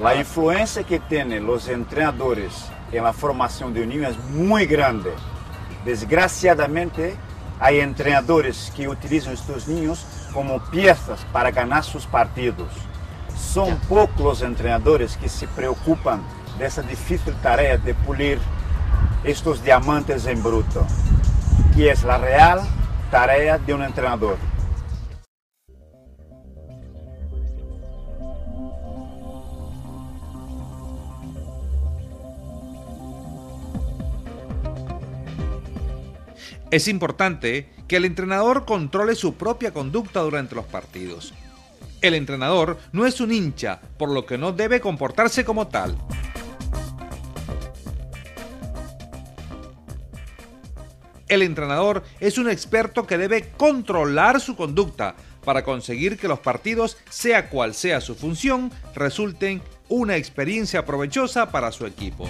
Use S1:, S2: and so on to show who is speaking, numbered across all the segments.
S1: La influencia que tienen los entrenadores en la formación de un niño es muy grande. Desgraciadamente, hay entrenadores que utilizan estos niños como piezas para ganar sus partidos. Son pocos los entrenadores que se preocupan de esa difícil tarea de pulir estos diamantes en bruto, que es la real tarea de un entrenador.
S2: Es importante que el entrenador controle su propia conducta durante los partidos. El entrenador no es un hincha, por lo que no debe comportarse como tal. El entrenador es un experto que debe controlar su conducta para conseguir que los partidos, sea cual sea su función, resulten una experiencia provechosa para su equipo.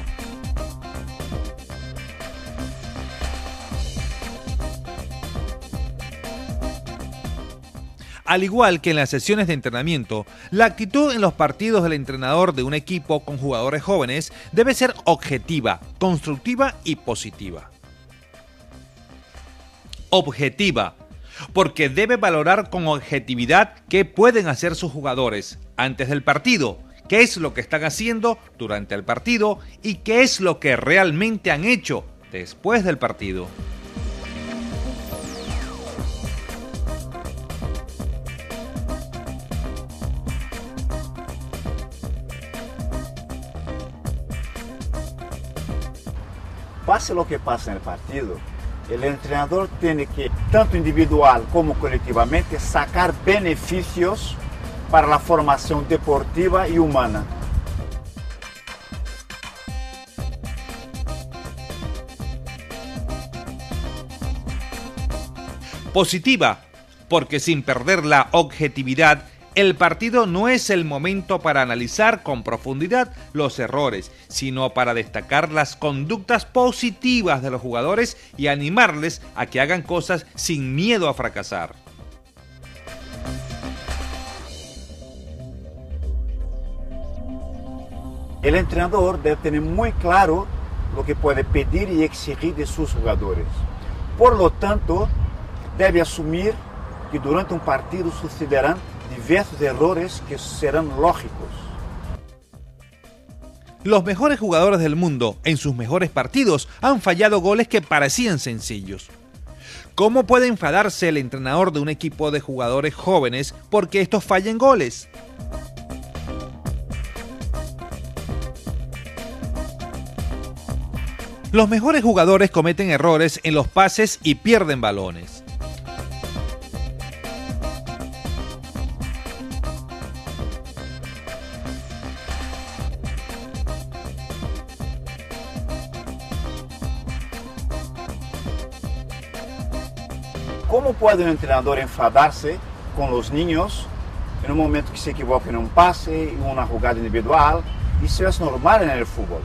S2: Al igual que en las sesiones de entrenamiento, la actitud en los partidos del entrenador de un equipo con jugadores jóvenes debe ser objetiva, constructiva y positiva. Objetiva, porque debe valorar con objetividad qué pueden hacer sus jugadores antes del partido, qué es lo que están haciendo durante el partido y qué es lo que realmente han hecho después del partido.
S1: Pase lo que pase en el partido, el entrenador tiene que, tanto individual como colectivamente, sacar beneficios para la formación deportiva y humana.
S2: Positiva, porque sin perder la objetividad el partido no es el momento para analizar con profundidad los errores, sino para destacar las conductas positivas de los jugadores y animarles a que hagan cosas sin miedo a fracasar.
S1: El entrenador debe tener muy claro lo que puede pedir y exigir de sus jugadores. Por lo tanto, debe asumir que durante un partido sucederán diversos errores que serán lógicos.
S2: Los mejores jugadores del mundo en sus mejores partidos han fallado goles que parecían sencillos. ¿Cómo puede enfadarse el entrenador de un equipo de jugadores jóvenes porque estos fallen goles? Los mejores jugadores cometen errores en los pases y pierden balones.
S1: ¿Cómo puede un entrenador enfadarse con los niños en un momento que se equivoca en un pase, en una jugada individual? Eso es normal en el fútbol.